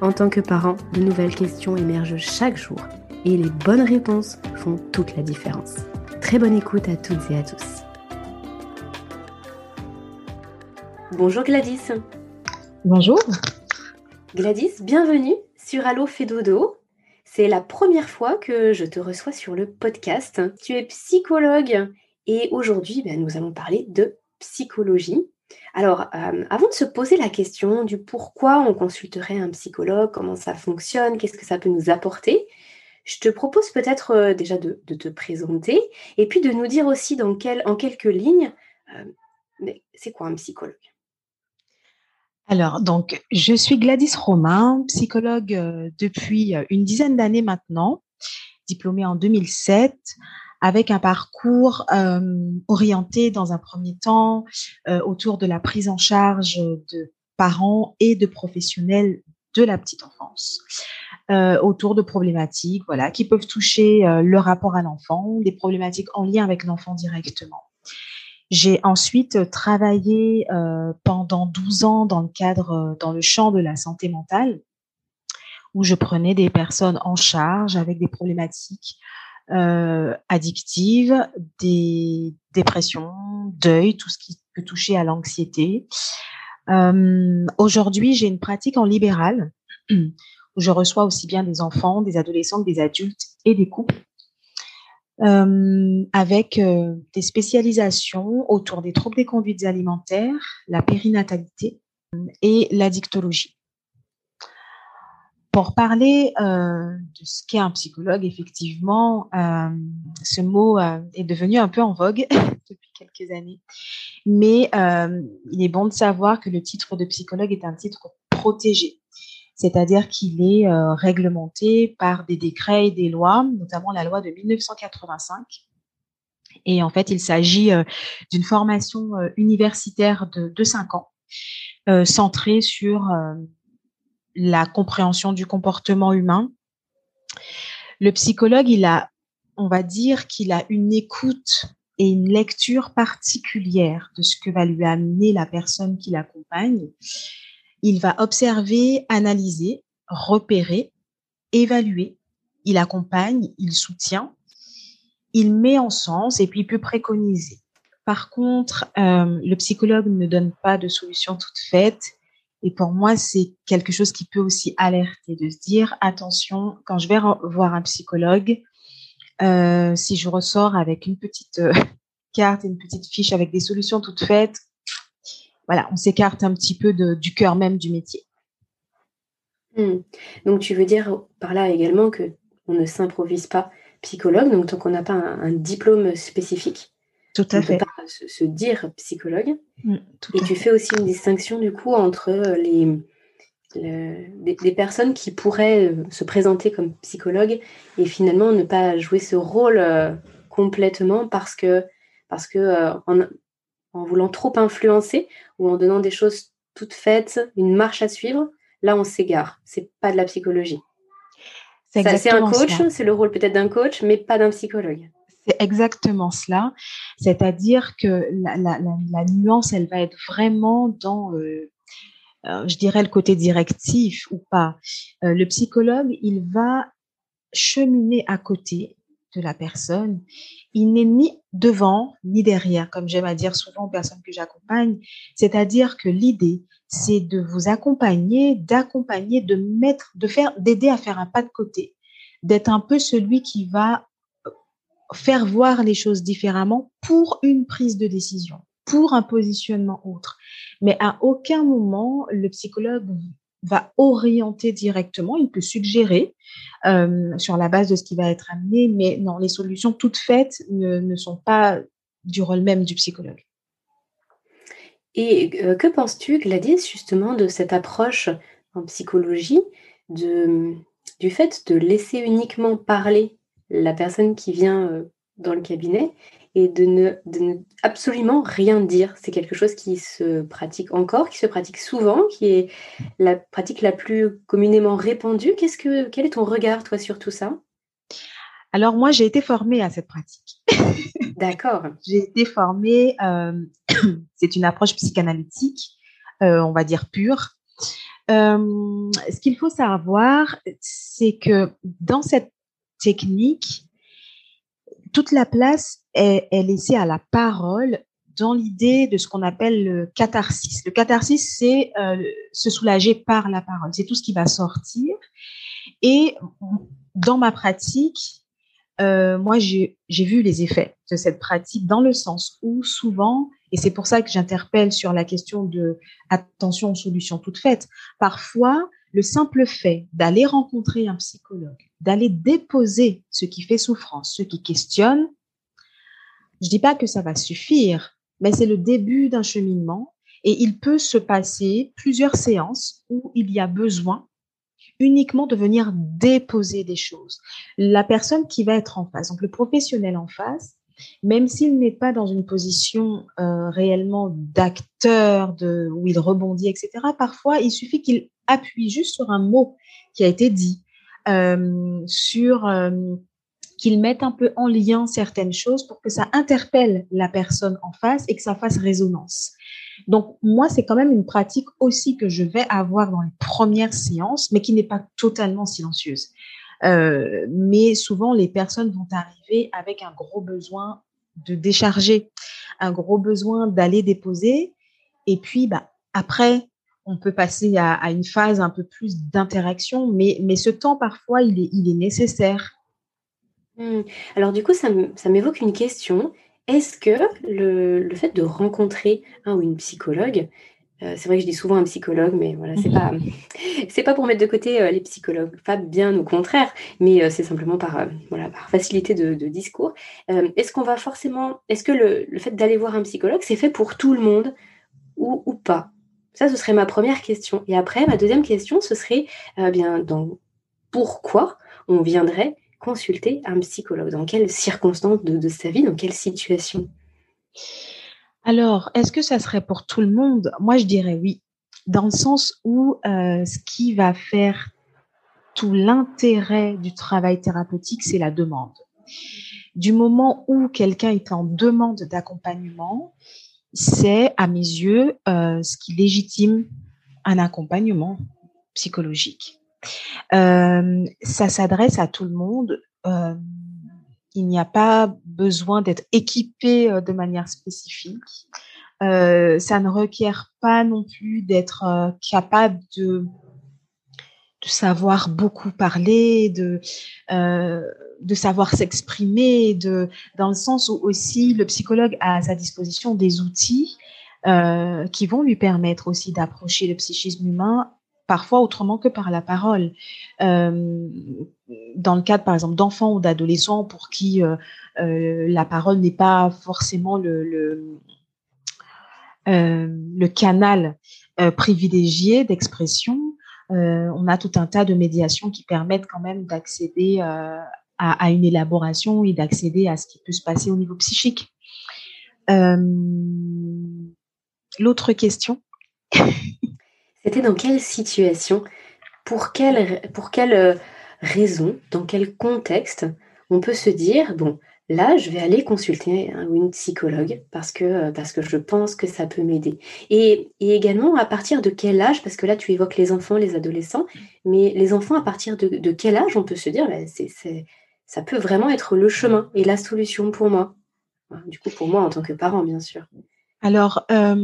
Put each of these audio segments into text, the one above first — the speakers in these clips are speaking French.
en tant que parent, de nouvelles questions émergent chaque jour et les bonnes réponses font toute la différence. Très bonne écoute à toutes et à tous. Bonjour Gladys. Bonjour. Gladys, bienvenue sur Allo Fédodo. C'est la première fois que je te reçois sur le podcast. Tu es psychologue et aujourd'hui, ben, nous allons parler de psychologie. Alors, euh, avant de se poser la question du pourquoi on consulterait un psychologue, comment ça fonctionne, qu'est-ce que ça peut nous apporter, je te propose peut-être euh, déjà de, te présenter et puis de nous dire aussi en quelques lignes, euh, c'est quoi un psychologue? Alors, donc, je suis Gladys Romain, psychologue depuis une dizaine d'années maintenant, diplômée en 2007 avec un parcours euh, orienté dans un premier temps euh, autour de la prise en charge de parents et de professionnels de la petite enfance, euh, autour de problématiques voilà, qui peuvent toucher le rapport à l'enfant, des problématiques en lien avec l'enfant directement. J'ai ensuite travaillé pendant 12 ans dans le cadre, dans le champ de la santé mentale, où je prenais des personnes en charge avec des problématiques euh, addictives, des dépressions, deuil, tout ce qui peut toucher à l'anxiété. Euh, Aujourd'hui, j'ai une pratique en libéral où je reçois aussi bien des enfants, des adolescents, des adultes et des couples. Euh, avec euh, des spécialisations autour des troubles des conduites alimentaires, la périnatalité et l'addictologie. Pour parler euh, de ce qu'est un psychologue, effectivement, euh, ce mot euh, est devenu un peu en vogue depuis quelques années. Mais il est bon de savoir que le titre de psychologue est un titre protégé, c'est-à-dire qu'il est réglementé par des décrets et des lois, notamment la loi de 1985. Et en fait, il s'agit d'une formation universitaire de, de 5 ans, centrée sur la compréhension du comportement humain. Le psychologue, il a, on va dire qu'il a une écoute et une lecture particulière de ce que va lui amener la personne qui l'accompagne. Il va observer, analyser, repérer, évaluer. Il accompagne, il soutient, il met en sens et puis il peut préconiser. Par contre, euh, le psychologue ne donne pas de solution toute faite. Et pour moi, c'est quelque chose qui peut aussi alerter, de se dire, attention, quand je vais voir un psychologue, euh, si je ressors avec une petite euh, carte une petite fiche avec des solutions toutes faites, voilà, on s'écarte un petit peu du cœur même du métier. Hmm. Donc, tu veux dire par là également que on ne s'improvise pas psychologue, donc tant qu'on n'a pas un diplôme spécifique, tout à fait. Peut pas se, dire psychologue. Mm, et tu fais aussi une distinction du coup entre euh, les, les, personnes qui pourraient euh, se présenter comme psychologues et finalement ne pas jouer ce rôle euh, complètement parce que, parce que en, en, voulant trop influencer ou en donnant des choses toutes faites, une marche à suivre, là on s'égare. C'est pas de la psychologie. C'est un coach, c'est le rôle peut-être d'un coach, mais pas d'un psychologue. C'est exactement cela. C'est-à-dire que la, nuance, elle va être vraiment dans, euh, euh, je dirais, le côté directif ou pas. Euh, le psychologue, il va cheminer à côté de la personne. Il n'est ni devant ni derrière, comme j'aime à dire souvent aux personnes que j'accompagne. C'est-à-dire que l'idée, c'est de vous accompagner, d'accompagner, de mettre, de faire, d'aider à faire un pas de côté d'être un peu celui qui va faire voir les choses différemment pour une prise de décision, pour un positionnement autre. Mais à aucun moment, le psychologue va orienter directement, il peut suggérer euh, sur la base de ce qui va être amené, mais non, les solutions toutes faites ne, sont pas du rôle même du psychologue. Et euh, que penses-tu, Gladys, justement, de cette approche en psychologie de, du fait de laisser uniquement parler la personne qui vient euh, dans le cabinet et de ne, de absolument rien dire. C'est quelque chose qui se pratique encore, qui se pratique souvent, qui est la pratique la plus communément répandue. Qu'est-ce que, quel est ton regard, toi, sur tout ça? Alors, moi, j'ai été formée à cette pratique. D'accord. j'ai été formée, euh, c'est une approche psychanalytique, euh, on va dire pure. Euh, ce qu'il faut savoir, c'est que dans cette technique, toute la place est, laissée à la parole dans l'idée de ce qu'on appelle le catharsis. Le catharsis, c'est euh, se soulager par la parole. C'est tout ce qui va sortir. Et dans ma pratique, euh, moi, j'ai vu les effets de cette pratique dans le sens où souvent, et c'est pour ça que j'interpelle sur la question de attention aux solutions toutes faites, parfois, le simple fait d'aller rencontrer un psychologue, d'aller déposer ce qui fait souffrance, ce qui questionne, je dis pas que ça va suffire, mais c'est le début d'un cheminement et il peut se passer plusieurs séances où il y a besoin uniquement de venir déposer des choses. La personne qui va être en face, donc le professionnel en face, même s'il n'est pas dans une position euh, réellement d'acteur, de, où il rebondit, etc., parfois il suffit qu'il appuie juste sur un mot qui a été dit, euh, sur euh, qu'il mette un peu en lien certaines choses pour que ça interpelle la personne en face et que ça fasse résonance. Donc, moi, c'est quand même une pratique aussi que je vais avoir dans les premières séances, mais qui n'est pas totalement silencieuse. Euh, mais souvent, les personnes vont arriver avec un gros besoin de décharger, un gros besoin d'aller déposer. Et puis, bah, après, on peut passer à, une phase un peu plus d'interaction, mais, mais ce temps, parfois, il est, il est nécessaire. Hmm. Alors, du coup, ça m'évoque une question. Est-ce que le, fait de rencontrer un ou une psychologue, euh, c'est vrai que je dis souvent un psychologue, mais voilà, c'est pas c'est pas pour mettre de côté euh, les psychologues, pas bien au contraire, mais euh, c'est simplement par voilà par facilité de, discours. est-ce qu'on va forcément, est-ce que le, fait d'aller voir un psychologue, c'est fait pour tout le monde ou, ou pas? Ça, ce serait ma première question. Et après, ma deuxième question, ce serait bien donc pourquoi on viendrait consulter un psychologue? Dans quelles circonstances de, sa vie Dans quelle situation? Alors, est-ce que ça serait pour tout le monde? Moi, je dirais oui, dans le sens où euh, ce qui va faire tout l'intérêt du travail thérapeutique, c'est la demande. Du moment où quelqu'un est en demande d'accompagnement, c'est, à mes yeux, euh, ce qui légitime un accompagnement psychologique. Euh, ça s'adresse à tout le monde. Euh, il n'y a pas besoin d'être équipé de manière spécifique. ça ne requiert pas non plus d'être capable de, de savoir beaucoup parler, de, de savoir s'exprimer, de, dans le sens où aussi le psychologue a à sa disposition des outils qui vont lui permettre aussi d'approcher le psychisme humain parfois autrement que par la parole. Euh, dans le cadre, par exemple, d'enfants ou d'adolescents pour qui euh, euh, la parole n'est pas forcément le, le canal privilégié d'expression, on a tout un tas de médiations qui permettent quand même d'accéder à, à, une élaboration et d'accéder à ce qui peut se passer au niveau psychique. L'autre question C'était dans quelle situation Pour quelle, pour quelle euh, raison Dans quel contexte on peut se dire, bon, là, je vais aller consulter un, une psychologue parce que, euh, parce que je pense que ça peut m'aider. Et, également, à partir de quel âge Parce que là, tu évoques les enfants, les adolescents, mais les enfants, à partir de, quel âge on peut se dire, bah, ça peut vraiment être le chemin et la solution pour moi Du coup, pour moi, en tant que parent, bien sûr. Alors, euh,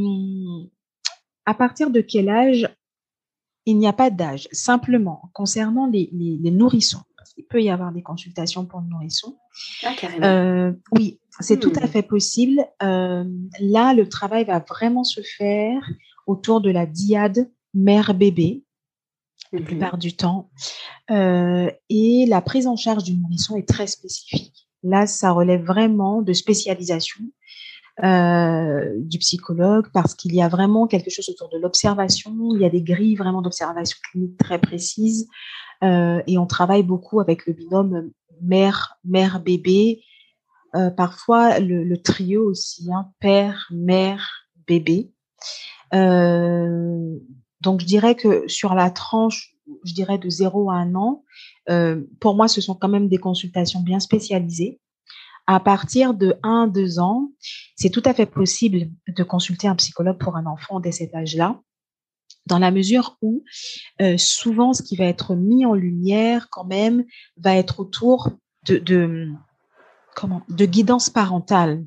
à partir de quel âge Il n'y a pas d'âge. Simplement, concernant les, nourrissons, il peut y avoir des consultations pour le nourrisson. Ah, carrément. oui, c'est tout à hmm. fait possible. là, le travail va vraiment se faire autour de la diade mère-bébé la mhm. plupart du temps. et la prise en charge du nourrisson est très spécifique. Là, ça relève vraiment de spécialisation euh, du psychologue parce qu'il y a vraiment quelque chose autour de l'observation. Il y a des grilles vraiment d'observation clinique très précises euh, et on travaille beaucoup avec le binôme mère mère bébé. Euh, parfois le, trio aussi, hein, père mère bébé. donc je dirais que sur la tranche, je dirais de 0 à 1 an, pour moi ce sont quand même des consultations bien spécialisées à partir de 1-2 ans, c'est tout à fait possible de consulter un psychologue pour un enfant dès cet âge-là, dans la mesure où euh, souvent ce qui va être mis en lumière quand même va être autour de, de comment de guidance parentale.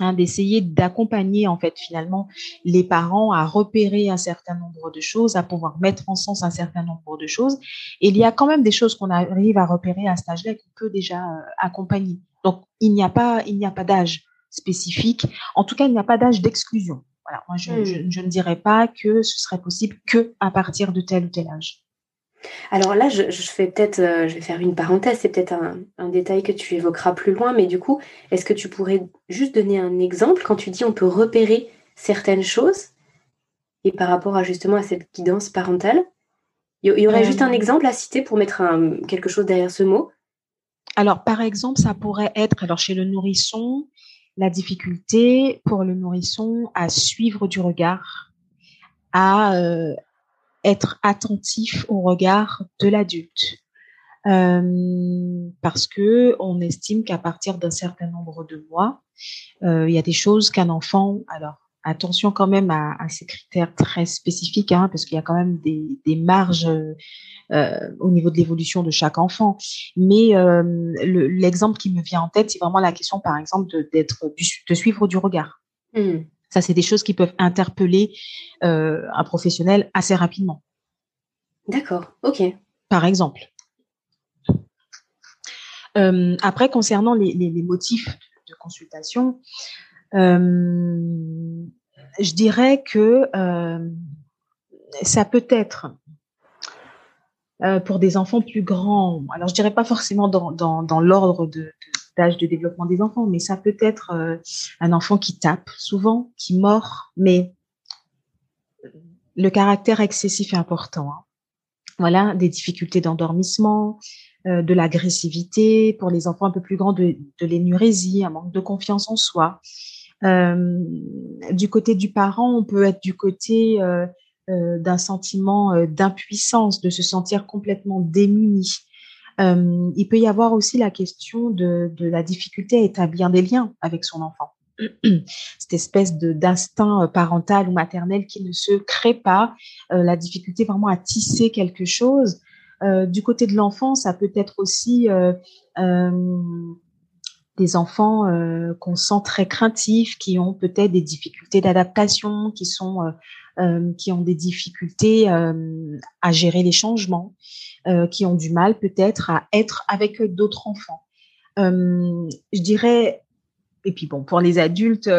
Hein, d'essayer d'accompagner en fait finalement les parents à repérer un certain nombre de choses, à pouvoir mettre en sens un certain nombre de choses. Il y a quand même des choses qu'on arrive à repérer à cet âge-là qu'on peut déjà euh, accompagner. Donc, il n'y a pas, il n'y a pas d'âge spécifique. En tout cas, il n'y a pas d'âge d'exclusion. Voilà. Moi, je, hmm. ne dirais pas que ce serait possible que à partir de tel ou tel âge. Alors là, je, fais peut-être, euh, je vais faire une parenthèse, c'est peut-être un, détail que tu évoqueras plus loin, mais du coup, est-ce que tu pourrais juste donner un exemple quand tu dis on peut repérer certaines choses et par rapport à justement à cette guidance parentale? Il y, aurait juste un euh. exemple à citer pour mettre quelque chose derrière ce mot? Alors, par exemple, ça pourrait être, alors chez le nourrisson, la difficulté pour le nourrisson à suivre du regard, à euh, être attentif au regard de l'adulte. Euh, parce que on estime qu'à partir d'un certain nombre de mois, euh, il y a des choses qu'un enfant, alors attention quand même à, ces critères très spécifiques, hein, parce qu'il y a quand même des, marges euh, au niveau de l'évolution de chaque enfant. Mais euh, l'exemple qui me vient en tête, c'est vraiment la question, par exemple, de, d'être, de suivre du regard. Hmm. Ça, c'est des choses qui peuvent interpeller euh, un professionnel assez rapidement. D'accord, ok. Par exemple. après, concernant les, les motifs de consultation, euh, je dirais que euh, ça peut être euh, pour des enfants plus grands. Alors, je dirais pas forcément dans, dans, dans l'ordre de, d'âge de développement des enfants, mais ça peut être un enfant qui tape souvent, qui mord, mais le caractère excessif est important. Hein. Voilà, des difficultés d'endormissement, de l'agressivité pour les enfants un peu plus grands, de, de l'énurésie, un manque de confiance en soi, euh, du côté du parent, on peut être du côté euh, euh, d'un sentiment d'impuissance, de se sentir complètement démuni. il peut y avoir aussi la question de, la difficulté à établir des liens avec son enfant cette espèce d'instinct parental ou maternel qui ne se crée pas, la difficulté vraiment à tisser quelque chose. du côté de l'enfant, ça peut être aussi des enfants euh, qu'on sent très craintifs, qui ont peut-être des difficultés d'adaptation, qui sont euh, euh, qui ont des difficultés à gérer les changements, qui ont du mal peut-être à être avec d'autres enfants. je dirais et puis bon, pour les adultes,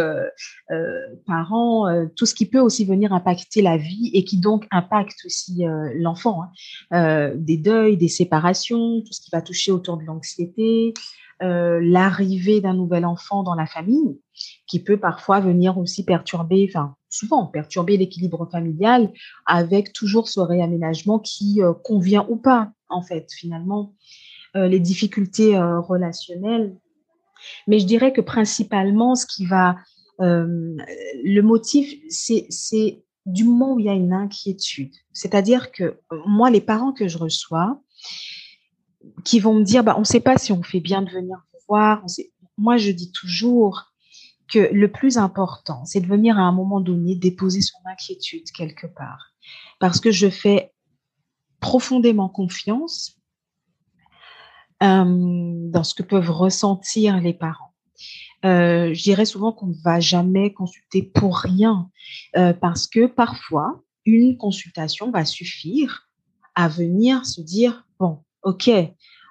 parents, tout ce qui peut aussi venir impacter la vie et qui donc impacte aussi l'enfant, hein. des deuils, des séparations, tout ce qui va toucher autour de l'anxiété, euh, l'arrivée d'un nouvel enfant dans la famille, qui peut parfois venir aussi perturber, enfin souvent perturber l'équilibre familial, avec toujours ce réaménagement qui euh, convient ou pas, en fait, finalement, euh, les difficultés relationnelles. Mais je dirais que principalement, ce qui va, le motif, c'est du moment où il y a une inquiétude. C'est-à-dire que moi, les parents que je reçois, qui vont me dire, bah, on ne sait pas si on fait bien de venir vous voir. Moi, je dis toujours que le plus important, c'est de venir à un moment donné déposer son inquiétude quelque part. Parce que je fais profondément confiance euh, dans ce que peuvent ressentir les parents. Euh, je dirais souvent qu'on ne va jamais consulter pour rien, euh, parce que parfois, une consultation va suffire à venir se dire, bon, ok,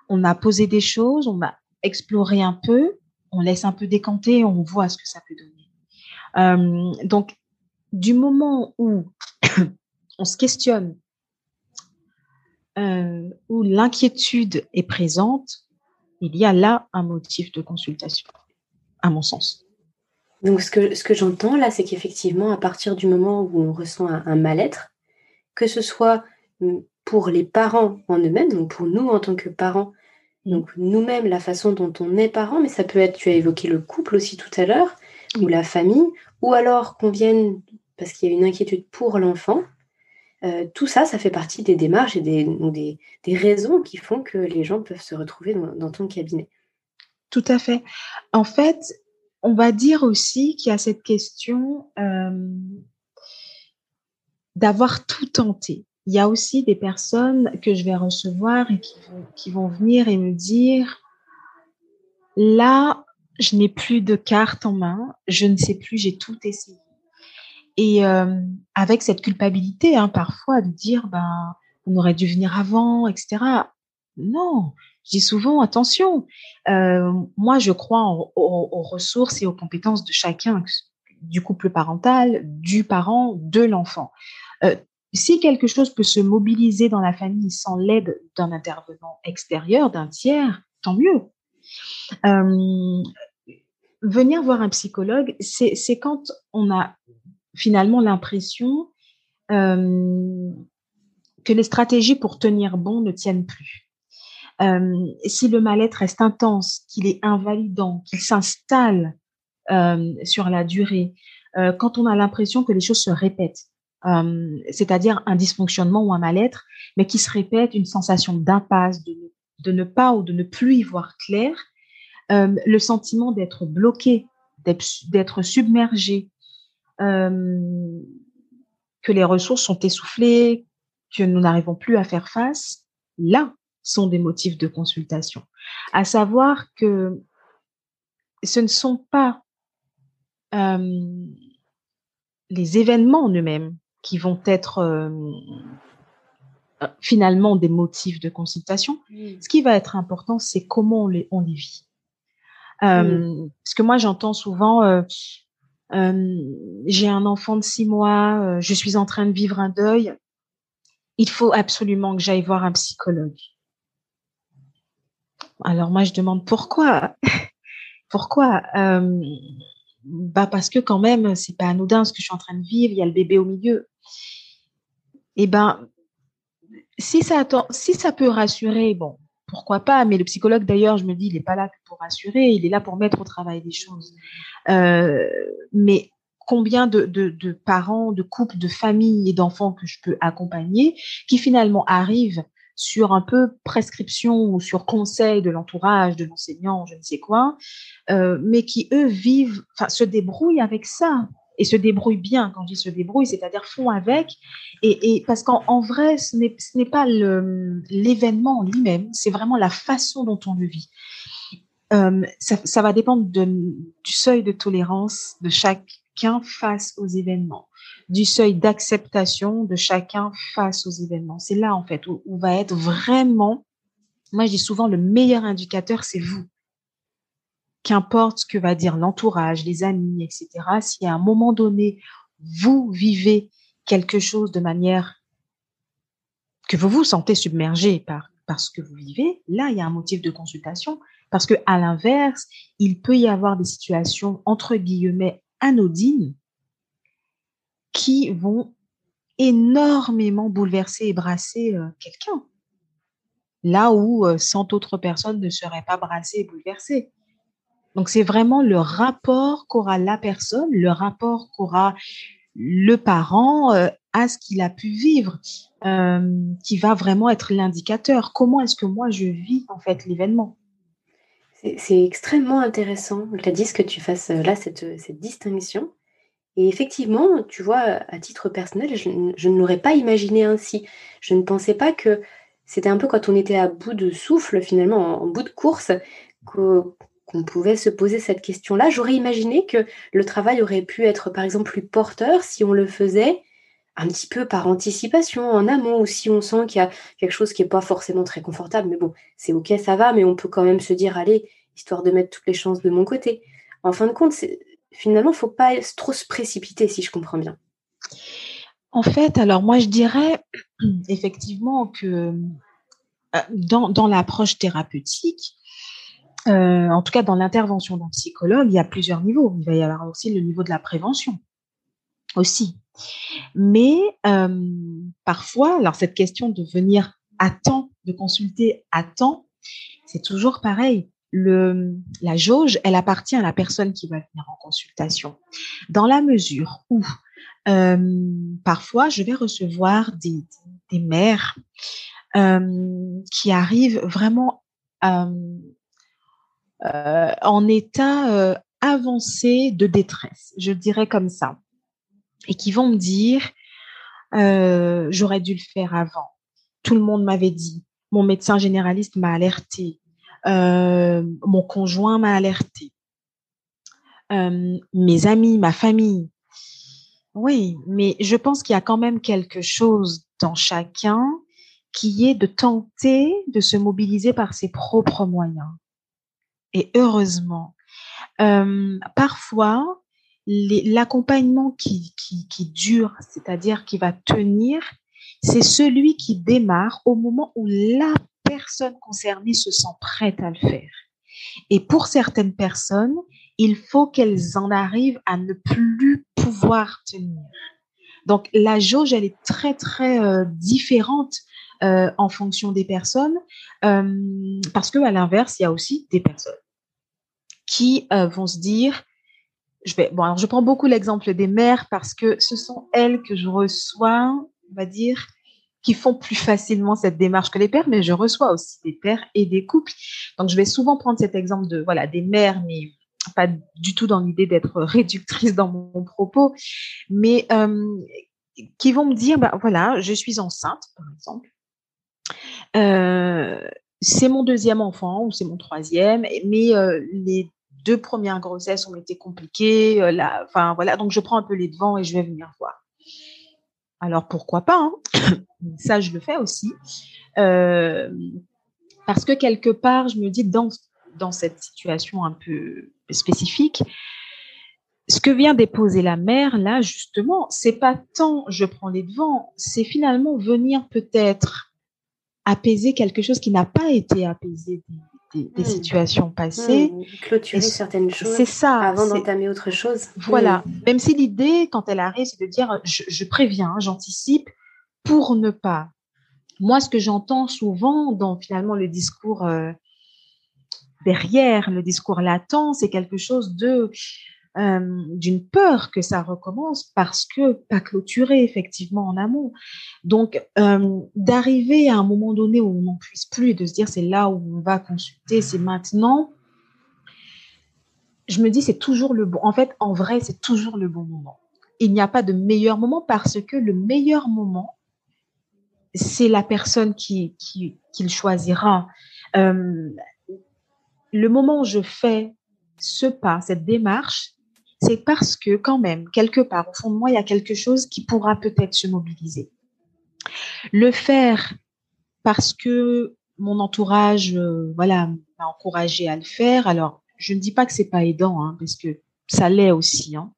on a posé des choses, on a exploré un peu, on laisse un peu décanter, on voit ce que ça peut donner. Euh, donc, du moment où on se questionne, euh, où l'inquiétude est présente, il y a là un motif de consultation, à mon sens. Donc, ce que, ce que j'entends là, c'est qu'effectivement, à partir du moment où on ressent un, mal-être, que ce soit mm, pour les parents en eux-mêmes, donc pour nous en tant que parents, donc nous-mêmes, la façon dont on est parent, mais ça peut être, tu as évoqué le couple aussi tout à l'heure, ou la famille, ou alors qu'on vienne parce qu'il y a une inquiétude pour l'enfant. Euh, tout ça, ça fait partie des démarches et des, des, raisons qui font que les gens peuvent se retrouver dans ton cabinet. Tout à fait. En fait, on va dire aussi qu'il y a cette question euh, d'avoir tout tenté. Il y a aussi des personnes que je vais recevoir et qui vont, venir et me dire, là, je n'ai plus de cartes en main, je ne sais plus, j'ai tout essayé. Et euh, avec cette culpabilité, hein, parfois, de dire, ben, on aurait dû venir avant, etc. Non, je dis souvent, attention, euh, moi je crois aux, ressources et aux compétences de chacun, du couple parental, du parent, de l'enfant. Euh, si quelque chose peut se mobiliser dans la famille sans l'aide d'un intervenant extérieur, d'un tiers, tant mieux. Euh, venir voir un psychologue, c'est quand on a finalement l'impression que les stratégies pour tenir bon ne tiennent plus. Euh, si le mal-être reste intense, qu'il est invalidant, qu'il s'installe euh, sur la durée, euh, quand on a l'impression que les choses se répètent, c'est-à-dire un dysfonctionnement ou un mal-être, mais qui se répète, une sensation d'impasse, de, ne pas ou de ne plus y voir clair, le sentiment d'être bloqué, d'être submergé, que les ressources sont essoufflées, que nous n'arrivons plus à faire face, là, sont des motifs de consultation. À savoir que ce ne sont pas euh, les événements en eux-mêmes qui vont être euh, finalement des motifs de consultation. Ce qui va être important, c'est comment on les, on les vit. Euh, Parce que moi, j'entends souvent, euh, j'ai un enfant de six mois, je suis en train de vivre un deuil, il faut absolument que j'aille voir un psychologue. Alors moi, je demande pourquoi? pourquoi? Euh, bah parce que quand même, c'est pas anodin ce que je suis en train de vivre. Il y a le bébé au milieu. Eh ben, si ça peut rassurer, bon, pourquoi pas. Mais le psychologue, d'ailleurs, je me dis, il n'est pas là pour rassurer. Il est là pour mettre au travail des choses. Euh, mais combien de, parents, de couples, de familles et d'enfants que je peux accompagner qui finalement arrivent sur un peu prescription ou sur conseil de l'entourage, de l'enseignant, je ne sais quoi, euh, mais qui, eux, vivent, se débrouillent avec ça et se débrouillent bien. Quand je dis se débrouillent, c'est-à-dire font avec. Et, et parce qu'en vrai, ce n'est pas l'événement lui-même, c'est vraiment la façon dont on le vit. Euh, ça, va dépendre du seuil de tolérance de chacun face aux événements du seuil d'acceptation de chacun face aux événements. C'est là, en fait, où, va être vraiment, moi je dis souvent, le meilleur indicateur, c'est vous. Qu'importe ce que va dire l'entourage, les amis, etc., si à un moment donné, vous vivez quelque chose de manière que vous vous sentez submergé par, ce que vous vivez, là, il y a un motif de consultation. Parce que, à l'inverse, il peut y avoir des situations, entre guillemets, anodines, qui vont énormément bouleverser et brasser euh, quelqu'un. Là où 100 euh, autres personnes ne seraient pas brassées et bouleversées. Donc c'est vraiment le rapport qu'aura la personne, le rapport qu'aura le parent euh, à ce qu'il a pu vivre, qui va vraiment être l'indicateur. Comment est-ce que moi je vis en fait l'événement? C'est extrêmement intéressant, Gladys, que tu fasses là cette, distinction et effectivement, tu vois, à titre personnel, je, ne l'aurais pas imaginé ainsi. Je ne pensais pas que c'était un peu quand on était à bout de souffle, finalement, en, bout de course, qu'on pouvait se poser cette question-là. J'aurais imaginé que le travail aurait pu être, par exemple, plus porteur si on le faisait un petit peu par anticipation, en amont, ou si on sent qu'il y a quelque chose qui n'est pas forcément très confortable, mais bon, c'est ok, ça va, mais on peut quand même se dire, allez, histoire de mettre toutes les chances de mon côté. En fin de compte, finalement, il ne faut pas trop se précipiter, si je comprends bien. En fait, alors moi, je dirais effectivement que euh, dans, l'approche thérapeutique, euh, en tout cas dans l'intervention d'un psychologue, il y a plusieurs niveaux. Il va y avoir aussi le niveau de la prévention aussi. Mais euh, parfois, alors cette question de venir à temps, de consulter à temps, c'est toujours pareil. Le, la jauge, elle appartient à la personne qui va venir en consultation. Dans la mesure où parfois je vais recevoir des, des mères qui arrivent vraiment euh, en état avancé de détresse, je dirais comme ça, et qui vont me dire j'aurais dû le faire avant. Tout le monde m'avait dit, mon médecin généraliste m'a alerté, mon conjoint m'a alerté, mes amis, ma famille. Oui, mais je pense qu'il y a quand même quelque chose dans chacun qui est de tenter de se mobiliser par ses propres moyens. Et heureusement, euh, parfois, l'accompagnement qui, qui, dure, c'est-à-dire qui va tenir, c'est celui qui démarre au moment où la personne concernée se sent prête à le faire. Et pour certaines personnes, il faut qu'elles en arrivent à ne plus pouvoir tenir. Donc la jauge, elle est très très euh, différente euh, en fonction des personnes, euh, parce que à l'inverse, il y a aussi des personnes qui vont se dire, je vais, bon, alors je prends beaucoup l'exemple des mères parce que ce sont elles que je reçois, on va dire, qui font plus facilement cette démarche que les pères, mais je reçois aussi des pères et des couples. Donc je vais souvent prendre cet exemple de voilà des mères, mais pas du tout dans l'idée d'être réductrice dans mon, propos, mais euh, qui vont me dire, bah, voilà, je suis enceinte, par exemple. Euh, c'est mon deuxième enfant ou c'est mon troisième, mais euh, les deux premières grossesses ont été compliquées. enfin voilà, donc je prends un peu les devants et je vais venir voir. Alors pourquoi pas hein? Ça, je le fais aussi. parce que quelque part, je me dis, dans, dans cette situation un peu spécifique. Ce que vient déposer la mère, là, justement, c'est pas tant je prends les devants, c'est finalement venir peut-être apaiser quelque chose qui n'a pas été apaisé des, hmm. situations passées. Hmm. Clôturer certaines choses c'est ça, avant d'entamer autre chose. Voilà. Hmm. Même si l'idée, quand elle arrive, c'est de dire je, préviens, j'anticipe pour ne pas. Moi, ce que j'entends souvent dans finalement le discours euh, derrière le discours latent, c'est quelque chose de euh, d'une peur que ça recommence parce que pas clôturé effectivement en amont. Donc euh, d'arriver à un moment donné où on n'en puisse plus et de se dire c'est là où on va consulter, c'est maintenant. Je me dis c'est toujours le bon. En fait, en vrai, c'est toujours le bon moment. Il n'y a pas de meilleur moment parce que le meilleur moment, c'est la personne qui, qui, choisira. Euh, le moment où je fais ce pas, cette démarche, c'est parce que quand même, quelque part, au fond de moi, il y a quelque chose qui pourra peut-être se mobiliser. Le faire parce que mon entourage, euh, voilà, m'a encouragé à le faire. Alors, je ne dis pas que c'est pas aidant, hein, parce que ça l'est aussi. Hein.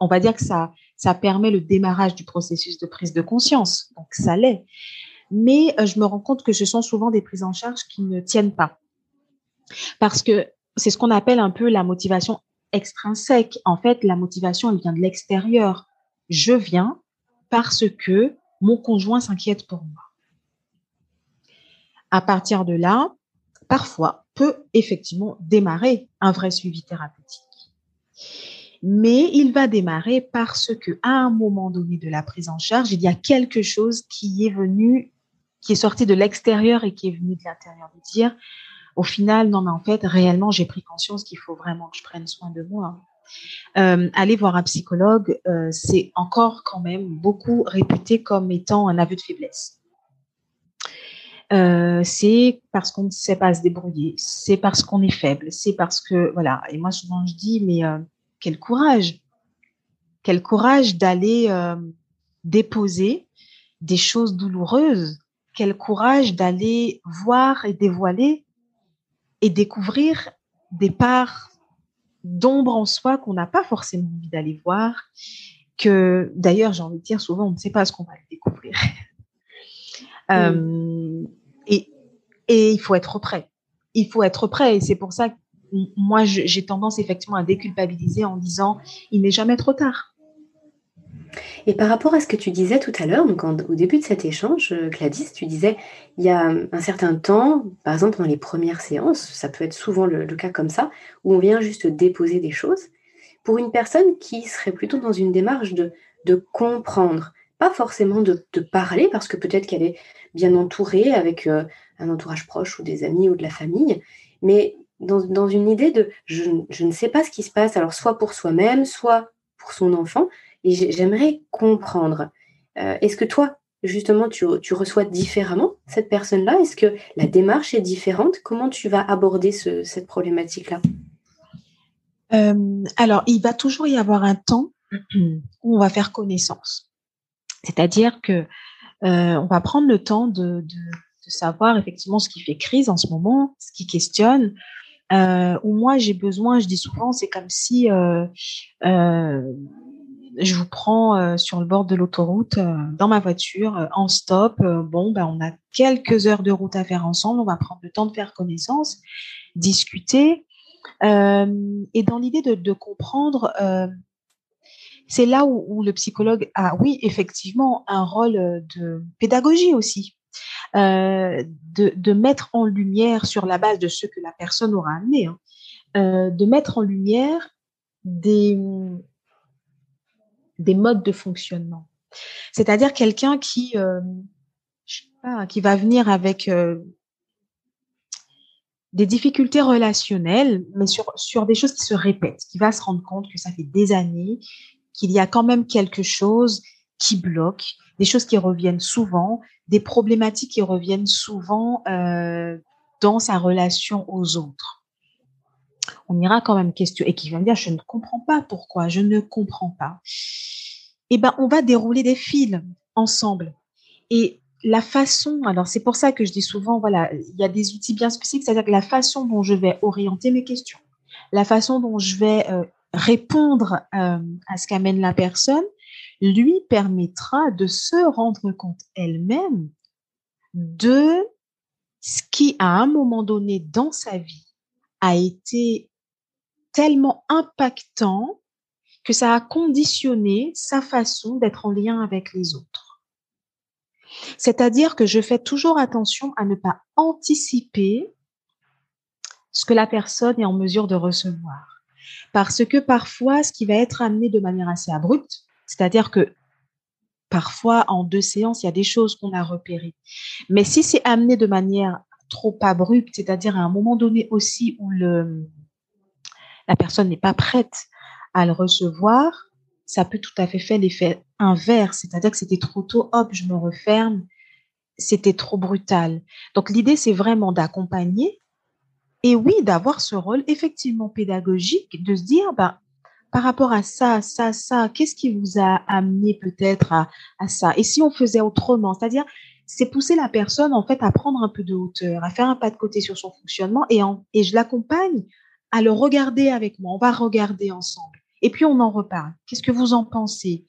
On va dire que ça, ça permet le démarrage du processus de prise de conscience. Donc, ça l'est. Mais euh, je me rends compte que ce sont souvent des prises en charge qui ne tiennent pas. Parce que c'est ce qu'on appelle un peu la motivation extrinsèque. En fait, la motivation, elle vient de l'extérieur. Je viens parce que mon conjoint s'inquiète pour moi. À partir de là, parfois, peut effectivement démarrer un vrai suivi thérapeutique. Mais il va démarrer parce que à un moment donné de la prise en charge, il y a quelque chose qui est venu, qui est sorti de l'extérieur et qui est venu de l'intérieur, de dire au final, non, mais en fait, réellement, j'ai pris conscience qu'il faut vraiment que je prenne soin de moi. Euh, aller voir un psychologue, euh, c'est encore quand même beaucoup réputé comme étant un aveu de faiblesse. Euh, c'est parce qu'on ne sait pas se débrouiller, c'est parce qu'on est faible, c'est parce que voilà. Et moi souvent je dis mais quel courage, quel courage d'aller déposer des choses douloureuses, quel courage d'aller voir et dévoiler et découvrir des parts d'ombre en soi qu'on n'a pas forcément envie d'aller voir, que d'ailleurs, j'ai envie de dire, souvent, on ne sait pas ce qu'on va découvrir. Euh, et, et il faut être prêt. Il faut être prêt. Et c'est pour ça que moi, j'ai tendance effectivement à déculpabiliser en disant, il n'est jamais trop tard. Et par rapport à ce que tu disais tout à l'heure, au début de cet échange, euh, Gladys, tu disais, il y a un certain temps, par exemple dans les premières séances, ça peut être souvent le, cas comme ça, où on vient juste déposer des choses, pour une personne qui serait plutôt dans une démarche de, comprendre, pas forcément de, parler, parce que peut-être qu'elle est bien entourée avec euh, un entourage proche ou des amis ou de la famille, mais dans, une idée de je, je, ne sais pas ce qui se passe, alors soit pour soi-même, soit pour son enfant, j'aimerais comprendre. Euh, est-ce que toi, justement, tu, reçois différemment cette personne-là? Est-ce que la démarche est différente? Comment tu vas aborder cette problématique-là? Euh, Alors, il va toujours y avoir un temps où on va faire connaissance. C'est-à-dire que euh, on va prendre le temps de, savoir effectivement ce qui fait crise en ce moment, ce qui questionne. où moi j'ai besoin, je dis souvent, c'est comme si je vous prends euh, sur le bord de l'autoroute euh, dans ma voiture euh, en stop. bon, ben, on a quelques heures de route à faire ensemble. On va prendre le temps de faire connaissance, discuter. et dans l'idée de, comprendre, c'est là où, le psychologue a, oui, effectivement, un rôle de pédagogie aussi. de, mettre en lumière sur la base de ce que la personne aura amené, hein, de mettre en lumière des, des modes de fonctionnement. C'est-à-dire quelqu'un qui, euh, qui va venir avec euh, des difficultés relationnelles, mais sur, sur des choses qui se répètent, qui va se rendre compte que ça fait des années, qu'il y a quand même quelque chose qui bloque, des choses qui reviennent souvent, des problématiques qui reviennent souvent euh, dans sa relation aux autres. On ira quand même question et qui va me dire je ne comprends pas pourquoi, je ne comprends pas eh ben, on va dérouler des fils ensemble. Et la façon, alors c'est pour ça que je dis souvent, voilà, il y a des outils bien spécifiques, c'est-à-dire que la façon dont je vais orienter mes questions, la façon dont je vais euh, répondre euh, à ce qu'amène la personne, lui permettra de se rendre compte elle-même de ce qui, à un moment donné dans sa vie, a été tellement impactant que ça a conditionné sa façon d'être en lien avec les autres. C'est-à-dire que je fais toujours attention à ne pas anticiper ce que la personne est en mesure de recevoir. Parce que parfois, ce qui va être amené de manière assez abrupte, c'est-à-dire que parfois, en deux séances, il y a des choses qu'on a repérées. Mais si c'est amené de manière trop abrupte, c'est-à-dire à un moment donné aussi où le, la personne n'est pas prête à le recevoir, ça peut tout à fait faire l'effet inverse, c'est-à-dire que c'était trop tôt, hop, je me referme, c'était trop brutal. Donc l'idée, c'est vraiment d'accompagner et oui, d'avoir ce rôle effectivement pédagogique, de se dire, bah, par rapport à ça, ça, ça, qu'est-ce qui vous a amené peut-être à, à ça? Et si on faisait autrement, c'est-à-dire, c'est pousser la personne en fait à prendre un peu de hauteur, à faire un pas de côté sur son fonctionnement et, en, je l'accompagne à le regarder avec moi. On va regarder ensemble. Et puis on en reparle. Qu'est-ce que vous en pensez?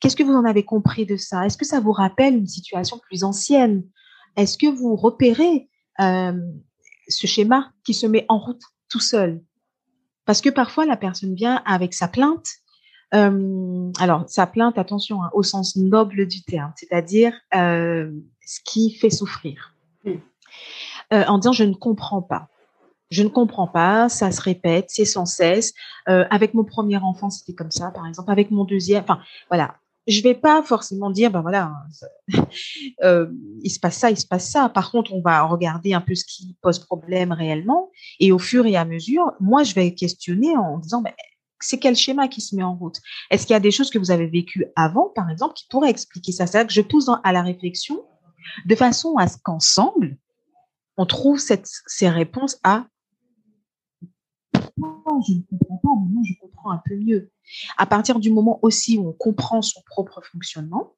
Qu'est-ce que vous en avez compris de ça? Est-ce que ça vous rappelle une situation plus ancienne? Est-ce que vous repérez euh, ce schéma qui se met en route tout seul? Parce que parfois la personne vient avec sa plainte. Euh, alors sa plainte, attention, hein, au sens noble du terme, c'est-à-dire euh, ce qui fait souffrir, mmh. en disant je ne comprends pas. Je ne comprends pas, ça se répète, c'est sans cesse. Euh, avec mon premier enfant, c'était comme ça, par exemple. Avec mon deuxième, enfin, voilà. Je vais pas forcément dire, ben voilà, euh, il se passe ça, il se passe ça. Par contre, on va regarder un peu ce qui pose problème réellement. Et au fur et à mesure, moi, je vais questionner en disant, ben, c'est quel schéma qui se met en route? Est-ce qu'il y a des choses que vous avez vécues avant, par exemple, qui pourraient expliquer ça? C'est-à-dire que je pousse à la réflexion de façon à ce qu'ensemble, on trouve ces réponses à je ne comprends pas, je comprends un peu mieux. À partir du moment aussi où on comprend son propre fonctionnement,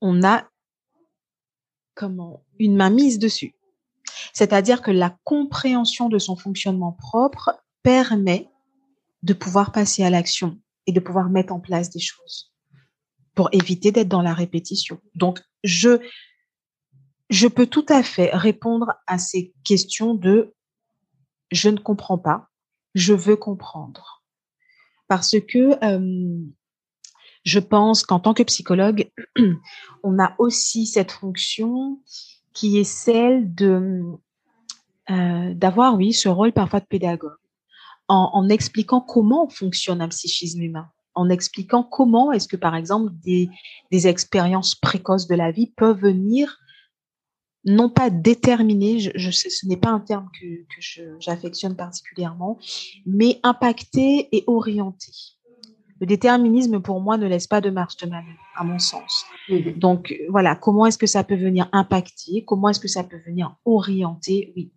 on a comment? Une main mise dessus. C'est-à-dire que la compréhension de son fonctionnement propre permet de pouvoir passer à l'action et de pouvoir mettre en place des choses pour éviter d'être dans la répétition. Donc, je, je peux tout à fait répondre à ces questions de je ne comprends pas, je veux comprendre. Parce que euh, je pense qu'en tant que psychologue, on a aussi cette fonction qui est celle de euh, d'avoir, oui, ce rôle parfois de pédagogue, en, expliquant comment fonctionne un psychisme humain, en expliquant comment est-ce que, par exemple, des, expériences précoces de la vie peuvent venir non pas déterminer, je, je ce n'est pas un terme que j'affectionne particulièrement, mais impacter et orienter. Le déterminisme, pour moi, ne laisse pas de marge de manœuvre, à mon sens. Mhm. Donc, voilà, comment est-ce que ça peut venir impacter Comment est-ce que ça peut venir orienter Oui.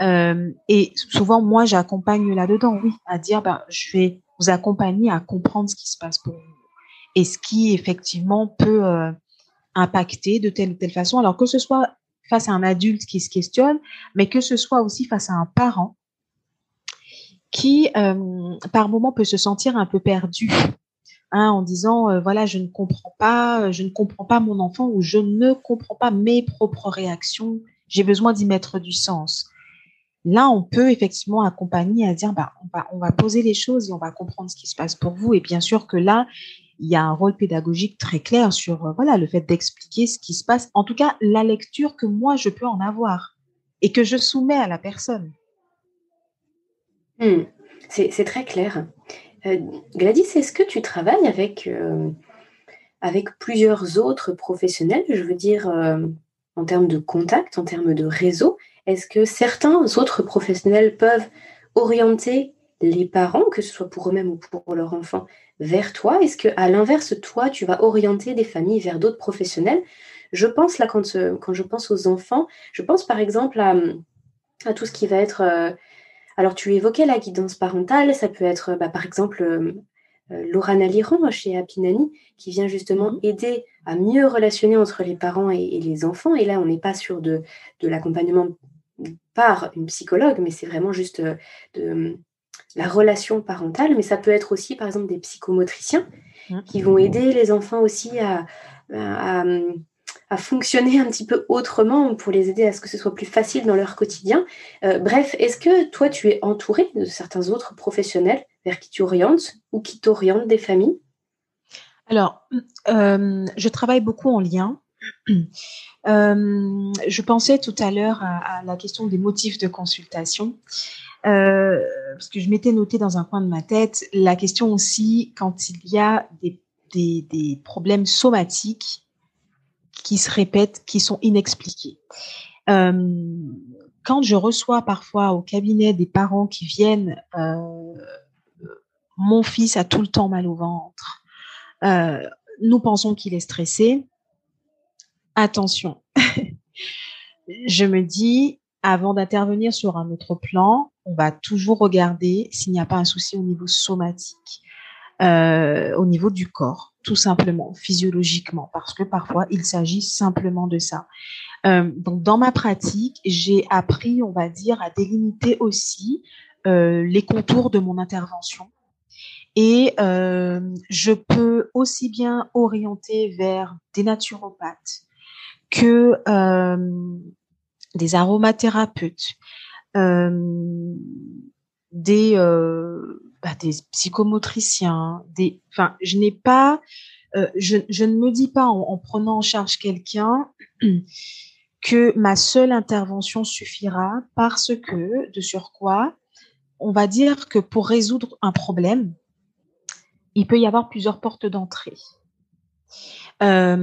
Euh, et souvent, moi, j'accompagne là-dedans, oui, à dire, ben, je vais vous accompagner à comprendre ce qui se passe pour vous et ce qui, effectivement, peut euh, impacter de telle ou telle façon. Alors, que ce soit face à un adulte qui se questionne, mais que ce soit aussi face à un parent qui, euh, par moment, peut se sentir un peu perdu, hein, en disant euh, voilà, je ne comprends pas, je ne comprends pas mon enfant ou je ne comprends pas mes propres réactions. J'ai besoin d'y mettre du sens. Là, on peut effectivement accompagner à dire bah, on va, on va poser les choses et on va comprendre ce qui se passe pour vous. Et bien sûr que là, il y a un rôle pédagogique très clair sur euh, voilà le fait d'expliquer ce qui se passe. En tout cas, la lecture que moi je peux en avoir et que je soumets à la personne. Hmm. C'est très clair. Euh, Gladys, est-ce que tu travailles avec, euh, avec plusieurs autres professionnels, je veux dire, en termes de contact, en termes de réseau Est-ce que certains autres professionnels peuvent orienter les parents, que ce soit pour eux-mêmes ou pour leur enfant, vers toi? Est-ce que, à l'inverse, toi, tu vas orienter des familles vers d'autres professionnels? Je pense là, quand, euh, je pense aux enfants, je pense par exemple à tout ce qui va être. Euh, alors, tu évoquais la guidance parentale, ça peut être bah, par exemple euh, Laura Naliran chez Apinani, qui vient justement mhm. aider à mieux relationner entre les parents et, les enfants. Et là, on n'est pas sur de, de l'accompagnement par une psychologue, mais c'est vraiment juste de, la relation parentale, mais ça peut être aussi, par exemple, des psychomotriciens mmh. qui vont aider les enfants aussi à, à, fonctionner un petit peu autrement pour les aider à ce que ce soit plus facile dans leur quotidien. Euh, bref, est-ce que toi, tu es entouré de certains autres professionnels vers qui tu orientes ou qui t'orientent des familles? Alors, euh, je travaille beaucoup en lien. Euh, je pensais tout à l'heure à, la question des motifs de consultation. Parce que je m'étais noté dans un coin de ma tête la question aussi quand il y a des, des problèmes somatiques qui se répètent, qui sont inexpliqués. Euh, quand je reçois parfois au cabinet des parents qui viennent, euh, mon fils a tout le temps mal au ventre, euh, nous pensons qu'il est stressé. Attention, je me dis, avant d'intervenir sur un autre plan, on va toujours regarder s'il n'y a pas un souci au niveau somatique, euh, au niveau du corps, tout simplement, physiologiquement, parce que parfois il s'agit simplement de ça. Euh, donc dans ma pratique, j'ai appris, on va dire, à délimiter aussi euh, les contours de mon intervention. Et je peux aussi bien orienter vers des naturopathes que des aromathérapeutes, euh, des, euh, bah, des psychomotriciens, je n'ai pas, euh, je, ne me dis pas en, en prenant en charge quelqu'un que ma seule intervention suffira parce que, de surcroît, on va dire que pour résoudre un problème, il peut y avoir plusieurs portes d'entrée. Euh,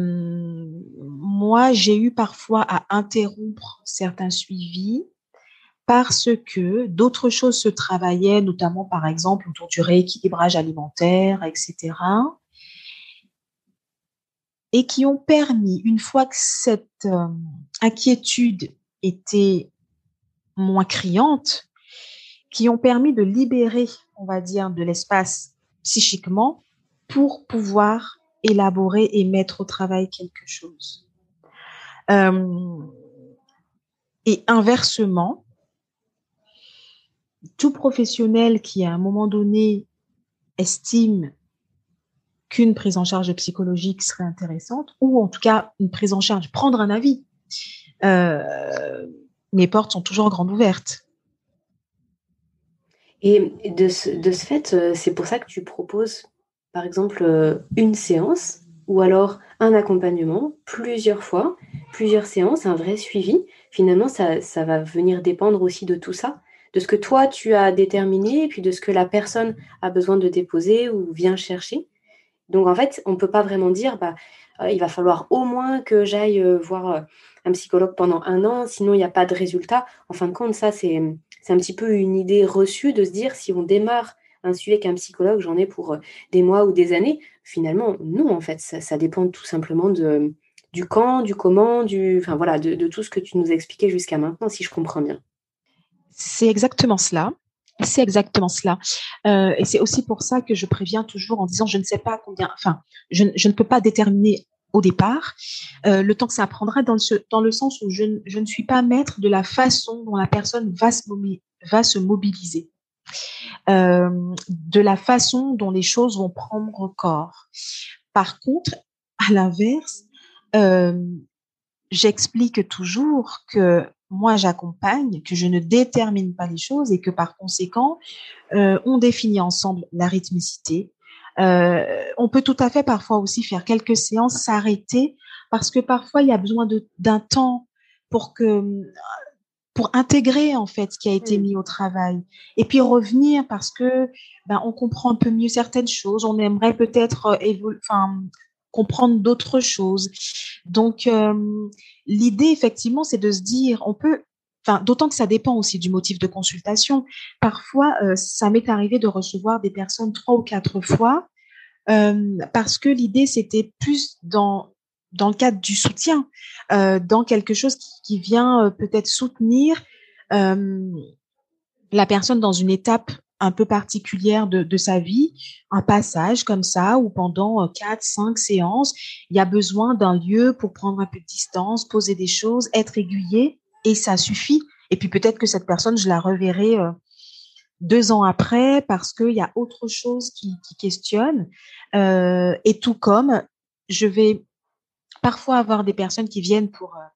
moi, j'ai eu parfois à interrompre certains suivis parce que d'autres choses se travaillaient, notamment par exemple autour du rééquilibrage alimentaire, etc. Et qui ont permis, une fois que cette euh, inquiétude était moins criante, qui ont permis de libérer, on va dire, de l'espace psychiquement pour pouvoir élaborer et mettre au travail quelque chose. Euh, et inversement, tout professionnel qui à un moment donné estime qu'une prise en charge psychologique serait intéressante, ou en tout cas une prise en charge, prendre un avis, euh, mes portes sont toujours grandes ouvertes. Et de ce, de ce fait, euh, c'est pour ça que tu proposes, par exemple, euh, une séance ou alors un accompagnement plusieurs fois, plusieurs séances, un vrai suivi. Finalement, ça, ça va venir dépendre aussi de tout ça, de ce que toi, tu as déterminé et puis de ce que la personne a besoin de déposer ou vient chercher. Donc, en fait, on ne peut pas vraiment dire, bah, euh, il va falloir au moins que j'aille voir un psychologue pendant un an, sinon il n'y a pas de résultat. En fin de compte, ça, c'est un petit peu une idée reçue de se dire si on démarre un sujet avec un psychologue, j'en ai pour euh, des mois ou des années. Finalement, non, en fait, ça, dépend tout simplement de, du quand, du comment, du, voilà, de, tout ce que tu nous as expliqué jusqu'à maintenant, si je comprends bien. C'est exactement cela. C'est exactement cela. Euh, et c'est aussi pour ça que je préviens toujours en disant je ne sais pas combien, enfin, je, je ne peux pas déterminer au départ, euh, le temps que ça prendra dans, dans le sens où je, ne suis pas maître de la façon dont la personne va se, va se mobiliser, euh, de la façon dont les choses vont prendre corps. Par contre, à l'inverse, j'explique toujours que moi j'accompagne, que je ne détermine pas les choses et que par conséquent, on définit ensemble la rythmicité, euh, on peut tout à fait parfois aussi faire quelques séances, s'arrêter, parce que parfois il y a besoin d'un temps pour que pour intégrer en fait ce qui a été mis au travail. Et puis revenir parce que ben, on comprend un peu mieux certaines choses, on aimerait peut-être euh, enfin comprendre d'autres choses. Donc euh, l'idée effectivement c'est de se dire on peut Enfin, d'autant que ça dépend aussi du motif de consultation. Parfois, euh, ça m'est arrivé de recevoir des personnes trois ou quatre fois euh, parce que l'idée c'était plus dans dans le cadre du soutien, dans quelque chose qui vient peut-être soutenir la personne dans une étape un peu particulière de, sa vie, un passage comme ça, où pendant quatre, cinq séances, il y a besoin d'un lieu pour prendre un peu de distance, poser des choses, être aiguillé et ça suffit. Et puis peut-être que cette personne, je la reverrai euh, deux ans après parce qu'il y a autre chose qui, questionne. Euh, et tout comme je vais parfois avoir des personnes qui viennent pour euh,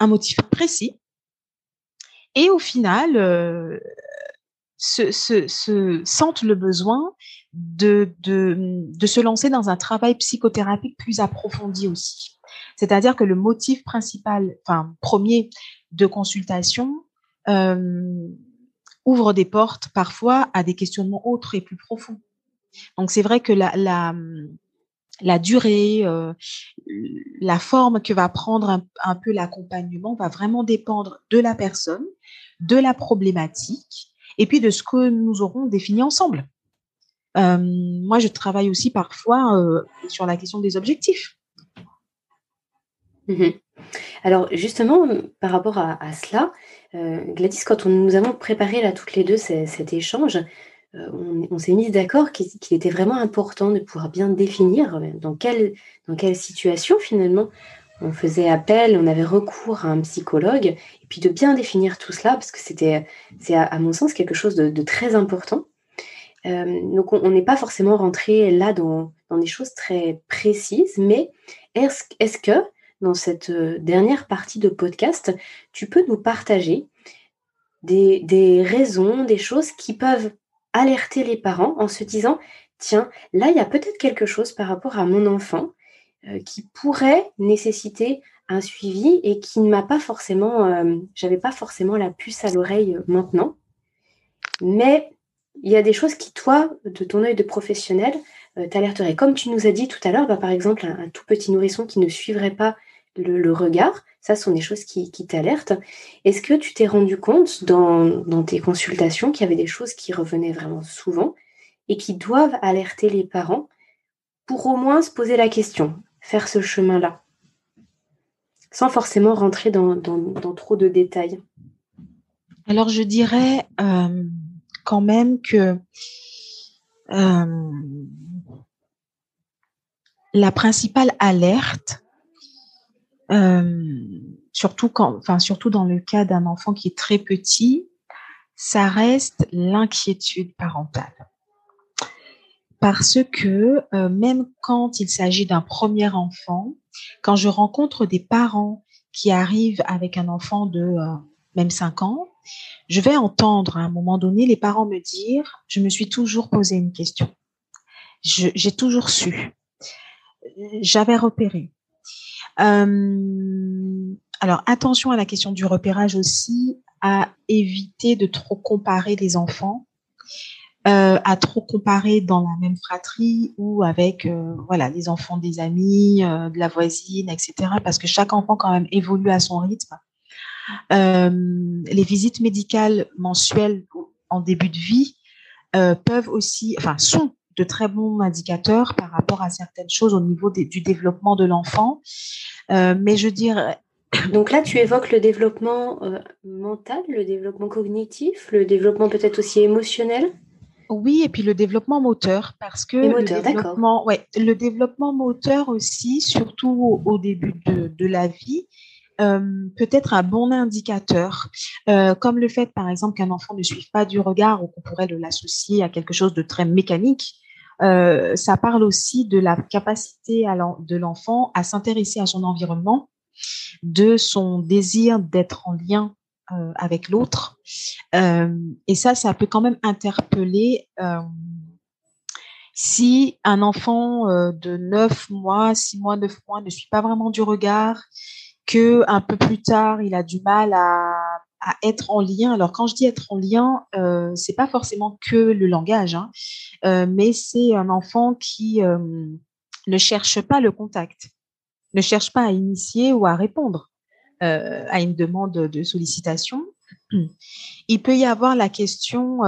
un motif précis. Et au final, euh, se, se, se, sentent le besoin de, de, de se lancer dans un travail psychothérapique plus approfondi aussi. C'est-à-dire que le motif principal, enfin premier de consultation, euh, ouvre des portes parfois à des questionnements autres et plus profonds. Donc c'est vrai que la, la, la durée, euh, la forme que va prendre un, un peu l'accompagnement va vraiment dépendre de la personne, de la problématique et puis de ce que nous aurons défini ensemble. Euh, moi, je travaille aussi parfois euh, sur la question des objectifs. Mmh Alors justement, par rapport à, cela, euh, Gladys, quand nous avons préparé là toutes les deux cet échange, on, s'est mis d'accord qu'il était vraiment important de pouvoir bien définir dans quelle, dans quelle situation finalement on faisait appel, on avait recours à un psychologue, et puis de bien définir tout cela, parce que c'était, c'est à, mon sens quelque chose de, très important. donc on n'est pas forcément rentré là dans, des choses très précises, mais est-ce, que dans cette euh, dernière partie de podcast, tu peux nous partager des, raisons, des choses qui peuvent alerter les parents en se disant, tiens, là, il y a peut-être quelque chose par rapport à mon enfant euh, qui pourrait nécessiter un suivi et qui ne m'a pas forcément, euh, j'avais pas forcément la puce à l'oreille maintenant. Mais il y a des choses qui, toi, de ton œil de professionnel, t'alerteraient. Comme tu nous as dit tout à l'heure, bah, par exemple, un, tout petit nourrisson qui ne suivrait pas le, regard. Ça, sont des choses qui, t'alertent. Est-ce que tu t'es rendu compte dans, tes consultations qu'il y avait des choses qui revenaient vraiment souvent et qui doivent alerter les parents pour au moins se poser la question, faire ce chemin-là, sans forcément rentrer dans, trop de détails Alors, je dirais euh, quand même que euh, la principale alerte, surtout quand, surtout dans le cas d'un enfant qui est très petit, ça reste l'inquiétude parentale. Parce que même quand il s'agit d'un premier enfant, quand je rencontre des parents qui arrivent avec un enfant de même 5 ans, je vais entendre à un moment donné les parents me dire, je me suis toujours posé une question. J'ai toujours su. J'avais repéré. Euh, alors attention à la question du repérage aussi, à éviter de trop comparer les enfants, euh, à trop comparer dans la même fratrie ou avec euh, voilà les enfants des amis, de la voisine, etc. Parce que chaque enfant quand même évolue à son rythme. les visites médicales mensuelles en début de vie peuvent aussi, enfin sont de très bons indicateurs par rapport à certaines choses au niveau du développement de l'enfant. Euh, mais je dirais. Donc là, tu évoques le développement euh, mental, le développement cognitif, le développement peut-être aussi émotionnel? Oui, et puis le développement moteur, parce que le, développement, ouais, le développement moteur aussi, surtout au, début de, la vie, euh, peut être un bon indicateur, comme le fait, par exemple, qu'un enfant ne suive pas du regard ou qu'on pourrait l'associer à quelque chose de très mécanique. Euh, ça parle aussi de la capacité de l'enfant à s'intéresser à son environnement, de son désir d'être en lien euh, avec l'autre. Euh, et ça, ça peut quand même interpeller si un enfant de 9 mois, 6 mois, 9 mois ne suit pas vraiment du regard, que un peu plus tard, il a du mal à à être en lien. Alors quand je dis être en lien, euh, c'est pas forcément que le langage, hein, euh, mais c'est un enfant qui euh, ne cherche pas le contact, ne cherche pas à initier ou à répondre euh, à une demande de sollicitation. Il peut y avoir la question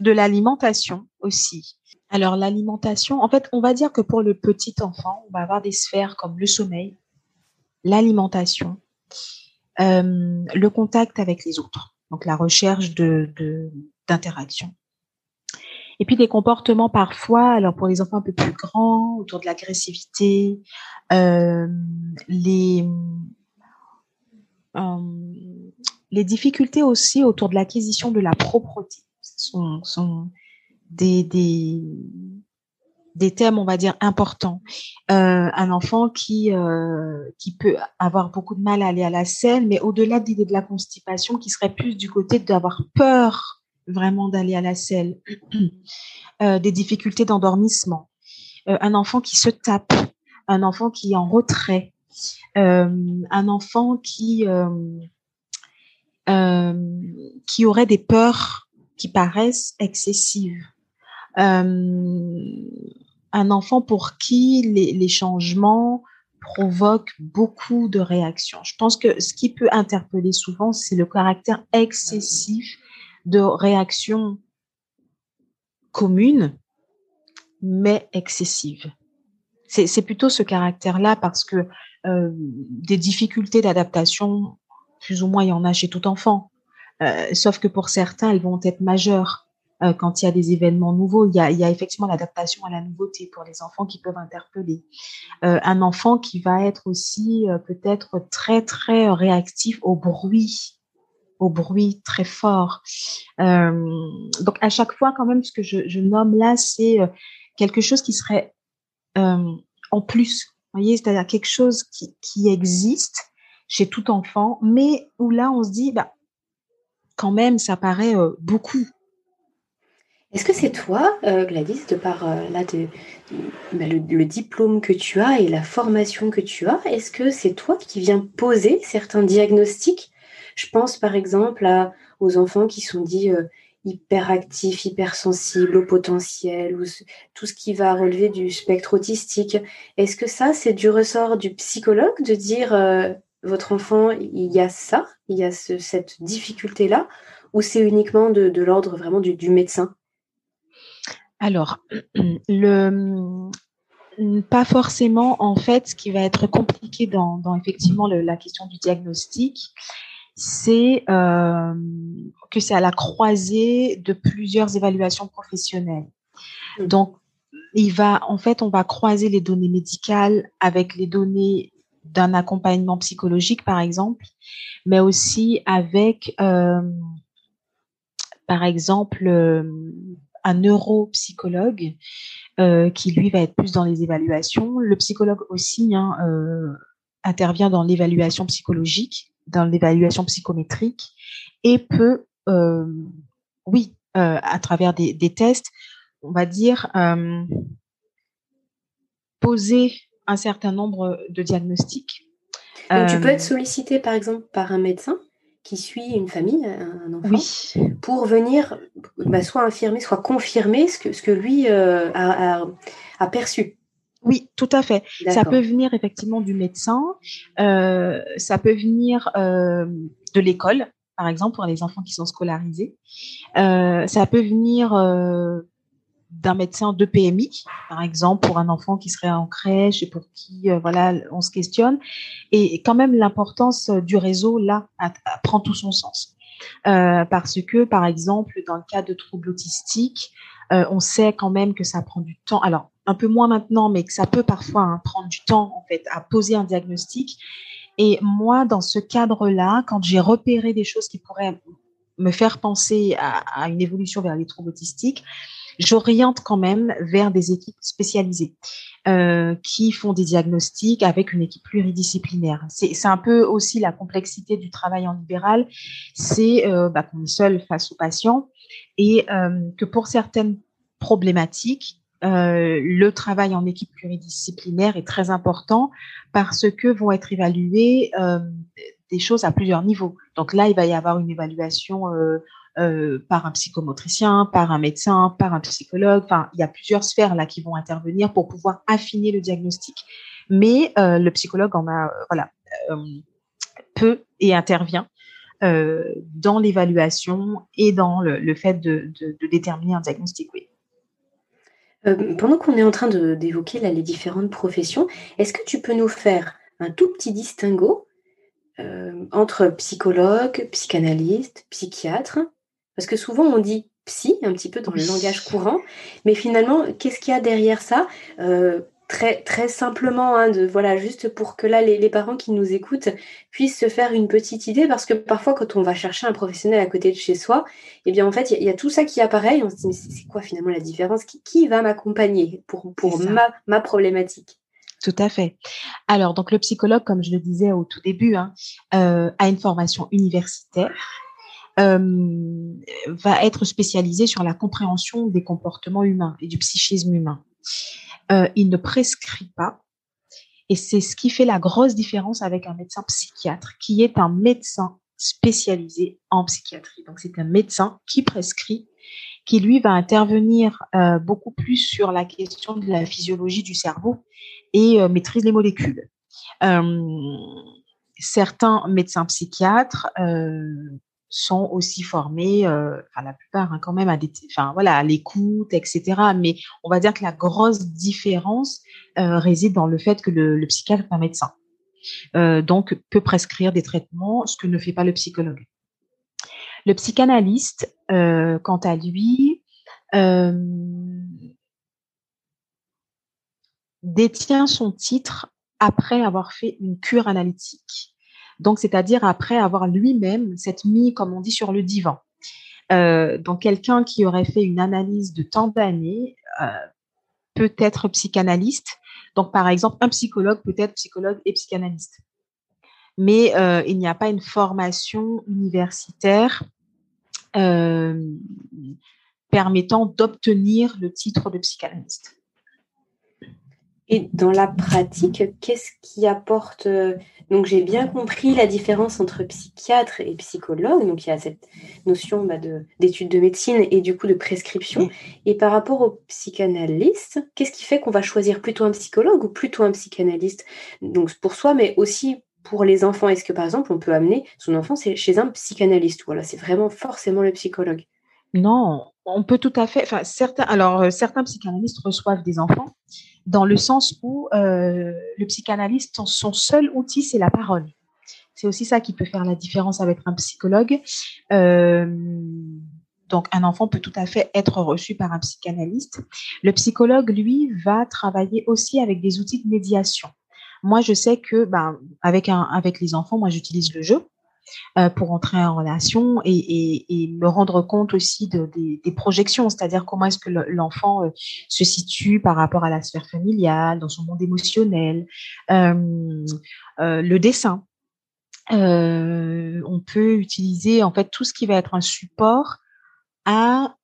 de l'alimentation aussi. Alors l'alimentation, en fait, on va dire que pour le petit enfant, on va avoir des sphères comme le sommeil, l'alimentation, euh, le contact avec les autres, donc la recherche de d'interaction. Et puis des comportements parfois, alors pour les enfants un peu plus grands, autour de l'agressivité, euh, les euh, les difficultés aussi autour de l'acquisition de la propreté sont, sont des, des, des thèmes, on va dire, importants. Euh, un enfant qui, qui peut avoir beaucoup de mal à aller à la selle, mais au-delà de l'idée de la constipation, qui serait plus du côté d'avoir peur vraiment d'aller à la selle, euh, des difficultés d'endormissement, un enfant qui se tape, un enfant qui est en retrait, un enfant qui, qui aurait des peurs qui paraissent excessives. Euh, un enfant pour qui les, changements provoquent beaucoup de réactions. Je pense que ce qui peut interpeller souvent, c'est le caractère excessif de réactions communes, mais excessives. C'est plutôt ce caractère-là parce que euh, des difficultés d'adaptation, plus ou moins, il y en a chez tout enfant. Euh, sauf que pour certains, elles vont être majeures. Euh, quand il y a des événements nouveaux. Il y a, il y a effectivement l'adaptation à la nouveauté pour les enfants qui peuvent interpeller. Un enfant qui va être aussi peut-être très très réactif au bruit au bruit très fort. donc à chaque fois quand même ce que je, nomme là c'est quelque chose qui serait en plus, voyez, c'est-à-dire quelque chose qui, qui existe chez tout enfant, mais où là on se dit bah quand même ça paraît beaucoup est-ce que c'est toi, euh, Gladys, de par euh, là, bah, le, diplôme que tu as et la formation que tu as, est-ce que c'est toi qui viens poser certains diagnostics Je pense par exemple aux enfants qui sont dits euh, hyperactifs, hypersensibles, au potentiel, ou tout ce qui va relever du spectre autistique. Est-ce que ça, c'est du ressort du psychologue de dire votre enfant, il y a ça, il y a cette difficulté-là, ou c'est uniquement de, l'ordre vraiment du médecin? Alors, le, pas forcément, en fait, ce qui va être compliqué dans, effectivement la question du diagnostic, c'est euh, que c'est à la croisée de plusieurs évaluations professionnelles. Mmh. Donc, il va, en fait, on va croiser les données médicales avec les données d'un accompagnement psychologique, par exemple, mais aussi avec, euh, par exemple, euh, un neuropsychologue euh, qui, lui, va être plus dans les évaluations. Le psychologue aussi hein, intervient dans l'évaluation psychologique, dans l'évaluation psychométrique et peut, oui, à travers des, des, tests, on va dire, poser un certain nombre de diagnostics. Donc, tu peux être sollicité, par exemple, par un médecin qui suit une famille, un enfant, pour venir bah, soit infirmer, soit confirmer ce que, ce que lui euh, a, a, perçu. Oui, tout à fait. Ça peut venir effectivement du médecin, euh, ça peut venir euh, de l'école, par exemple, pour les enfants qui sont scolarisés. ça peut venir d'un médecin de PMI, par exemple, pour un enfant qui serait en crèche et pour qui, euh, voilà, on se questionne. Et quand même, l'importance du réseau, là, prend tout son sens. Euh, parce que, par exemple, dans le cas de troubles autistiques, euh, on sait quand même que ça prend du temps. Alors, un peu moins maintenant, mais que ça peut parfois hein, prendre du temps, en fait, à poser un diagnostic. Et moi, dans ce cadre-là, quand j'ai repéré des choses qui pourraient me faire penser à, une évolution vers les troubles autistiques, j'oriente quand même vers des équipes spécialisées euh, qui font des diagnostics avec une équipe pluridisciplinaire. C'est un peu aussi la complexité du travail en libéral, c'est euh, bah, qu'on est seul face aux patients et euh, que pour certaines problématiques, le travail en équipe pluridisciplinaire est très important parce que vont être évaluées des choses à plusieurs niveaux. Donc là, il va y avoir une évaluation euh, par un psychomotricien, par un médecin, par un psychologue. Enfin, il y a plusieurs sphères là qui vont intervenir pour pouvoir affiner le diagnostic. Mais euh, le psychologue en a, euh, voilà, peut et intervient dans l'évaluation et dans le, fait de, déterminer un diagnostic. Oui. pendant qu'on est en train d'évoquer les différentes professions, est-ce que tu peux nous faire un tout petit distinguo entre psychologue, psychanalyste, psychiatre? Parce que souvent on dit psy, un petit peu dans le langage courant, mais finalement, qu'est-ce qu'il y a derrière ça? Euh, Très, très simplement, hein, de, voilà, juste pour que là, les, parents qui nous écoutent puissent se faire une petite idée, parce que parfois, quand on va chercher un professionnel à côté de chez soi, eh bien, en fait, il y, a tout ça qui apparaît, et on se dit, mais c'est quoi finalement la différence? Qui, va m'accompagner pour, pour ma, ma problématique? Tout à fait. Alors, donc le psychologue, comme je le disais au tout début, hein, euh, a une formation universitaire euh, va être spécialisé sur la compréhension des comportements humains et du psychisme humain. Euh, il ne prescrit pas, et c'est ce qui fait la grosse différence avec un médecin psychiatre, qui est un médecin spécialisé en psychiatrie. Donc c'est un médecin qui prescrit, qui lui va intervenir euh, beaucoup plus sur la question de la physiologie du cerveau et maîtrise les molécules. certains médecins psychiatres sont aussi formés, euh, la plupart hein, quand même, à des, enfin voilà, l'écoute, etc. Mais on va dire que la grosse différence euh, réside dans le fait que le, psychiatre est un médecin, euh, donc peut prescrire des traitements, ce que ne fait pas le psychologue. Le psychanalyste, quant à lui, détient son titre après avoir fait une cure analytique. Donc, c'est-à-dire après avoir lui-même cette mis, comme on dit, sur le divan. Euh, donc, quelqu'un qui aurait fait une analyse de tant d'années euh, peut être psychanalyste. Donc, par exemple, un psychologue peut être psychologue et psychanalyste. Mais euh, il n'y a pas une formation universitaire permettant d'obtenir le titre de psychanalyste. Et dans la pratique, qu'est-ce qui apporte euh, Donc j'ai bien compris la différence entre psychiatre et psychologue. Donc il y a cette notion bah, d'études de, médecine et du coup de prescription. Et par rapport au psychanalyste, qu'est-ce qui fait qu'on va choisir plutôt un psychologue ou plutôt un psychanalyste? Donc pour soi, mais aussi pour les enfants. Est-ce que par exemple on peut amener son enfant chez un psychanalyste? Voilà, c'est vraiment forcément le psychologue? Non, on peut tout à fait. Enfin, certains. Alors euh, certains psychanalystes reçoivent des enfants dans le sens où euh, le psychanalyste, son seul outil, c'est la parole. C'est aussi ça qui peut faire la différence avec un psychologue. Euh, Donc, un enfant peut tout à fait être reçu par un psychanalyste. Le psychologue, lui, va travailler aussi avec des outils de médiation. Moi, je sais que, ben, avec, les enfants, moi, j'utilise le jeu euh, pour entrer en relation et, me rendre compte aussi de, des, projections, c'est-à-dire comment est-ce que l'enfant euh, se situe par rapport à la sphère familiale, dans son monde émotionnel, euh, le dessin. on peut utiliser en fait tout ce qui va être un support à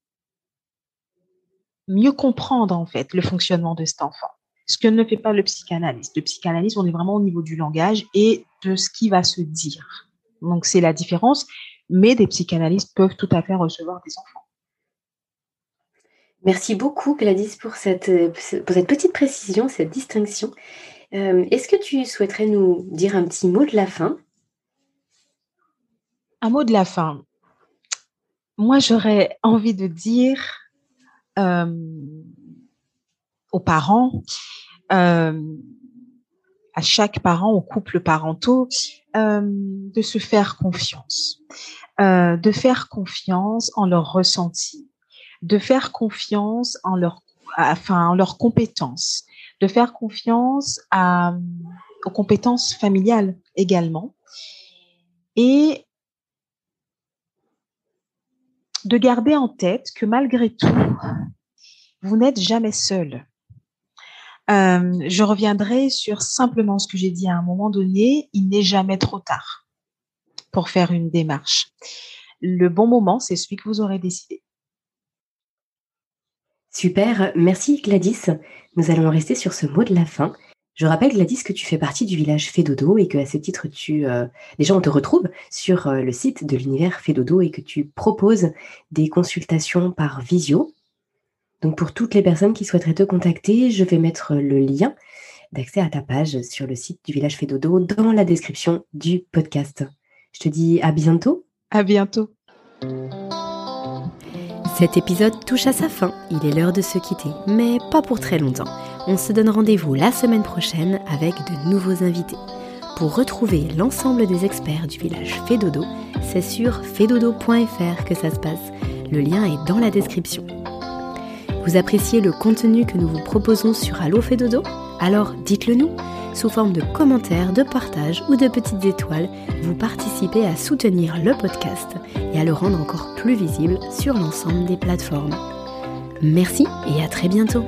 mieux comprendre en fait le fonctionnement de cet enfant. Ce que ne fait pas le psychanalyste. Le psychanalyste, on est vraiment au niveau du langage et de ce qui va se dire. Donc c'est la différence, mais des psychanalystes peuvent tout à fait recevoir des enfants. Merci beaucoup Gladys pour cette, pour cette petite précision, cette distinction. Euh, est-ce que tu souhaiterais nous dire un petit mot de la fin? Un mot de la fin. Moi, j'aurais envie de dire euh, aux parents, euh, à chaque parent, aux couples parentaux, euh, de se faire confiance, euh, de faire confiance en leur ressenti, de faire confiance en leur, enfin, en leurs compétences, de faire confiance aux compétences familiales également, et de garder en tête que malgré tout, vous n'êtes jamais seul. Euh, je reviendrai sur simplement ce que j'ai dit à un moment donné, il n'est jamais trop tard pour faire une démarche. Le bon moment, c'est celui que vous aurez décidé. Super, merci Gladys. Nous allons rester sur ce mot de la fin. Je rappelle Gladys que tu fais partie du village Fédodo et que à ce titre tu euh, déjà on te retrouve sur euh, le site de l'univers Fédodo et que tu proposes des consultations par visio donc pour toutes les personnes qui souhaiteraient te contacter, je vais mettre le lien d'accès à ta page sur le site du Village Fédodo dans la description du podcast. Je te dis à bientôt. À bientôt. Cet épisode touche à sa fin, il est l'heure de se quitter, mais pas pour très longtemps. On se donne rendez-vous la semaine prochaine avec de nouveaux invités. Pour retrouver l'ensemble des experts du village Fédodo, c'est sur fedodo.fr que ça se passe. Le lien est dans la description. Vous appréciez le contenu que nous vous proposons sur Allo Dodo Alors dites-le nous sous forme de commentaires, de partages ou de petites étoiles. Vous participez à soutenir le podcast et à le rendre encore plus visible sur l'ensemble des plateformes. Merci et à très bientôt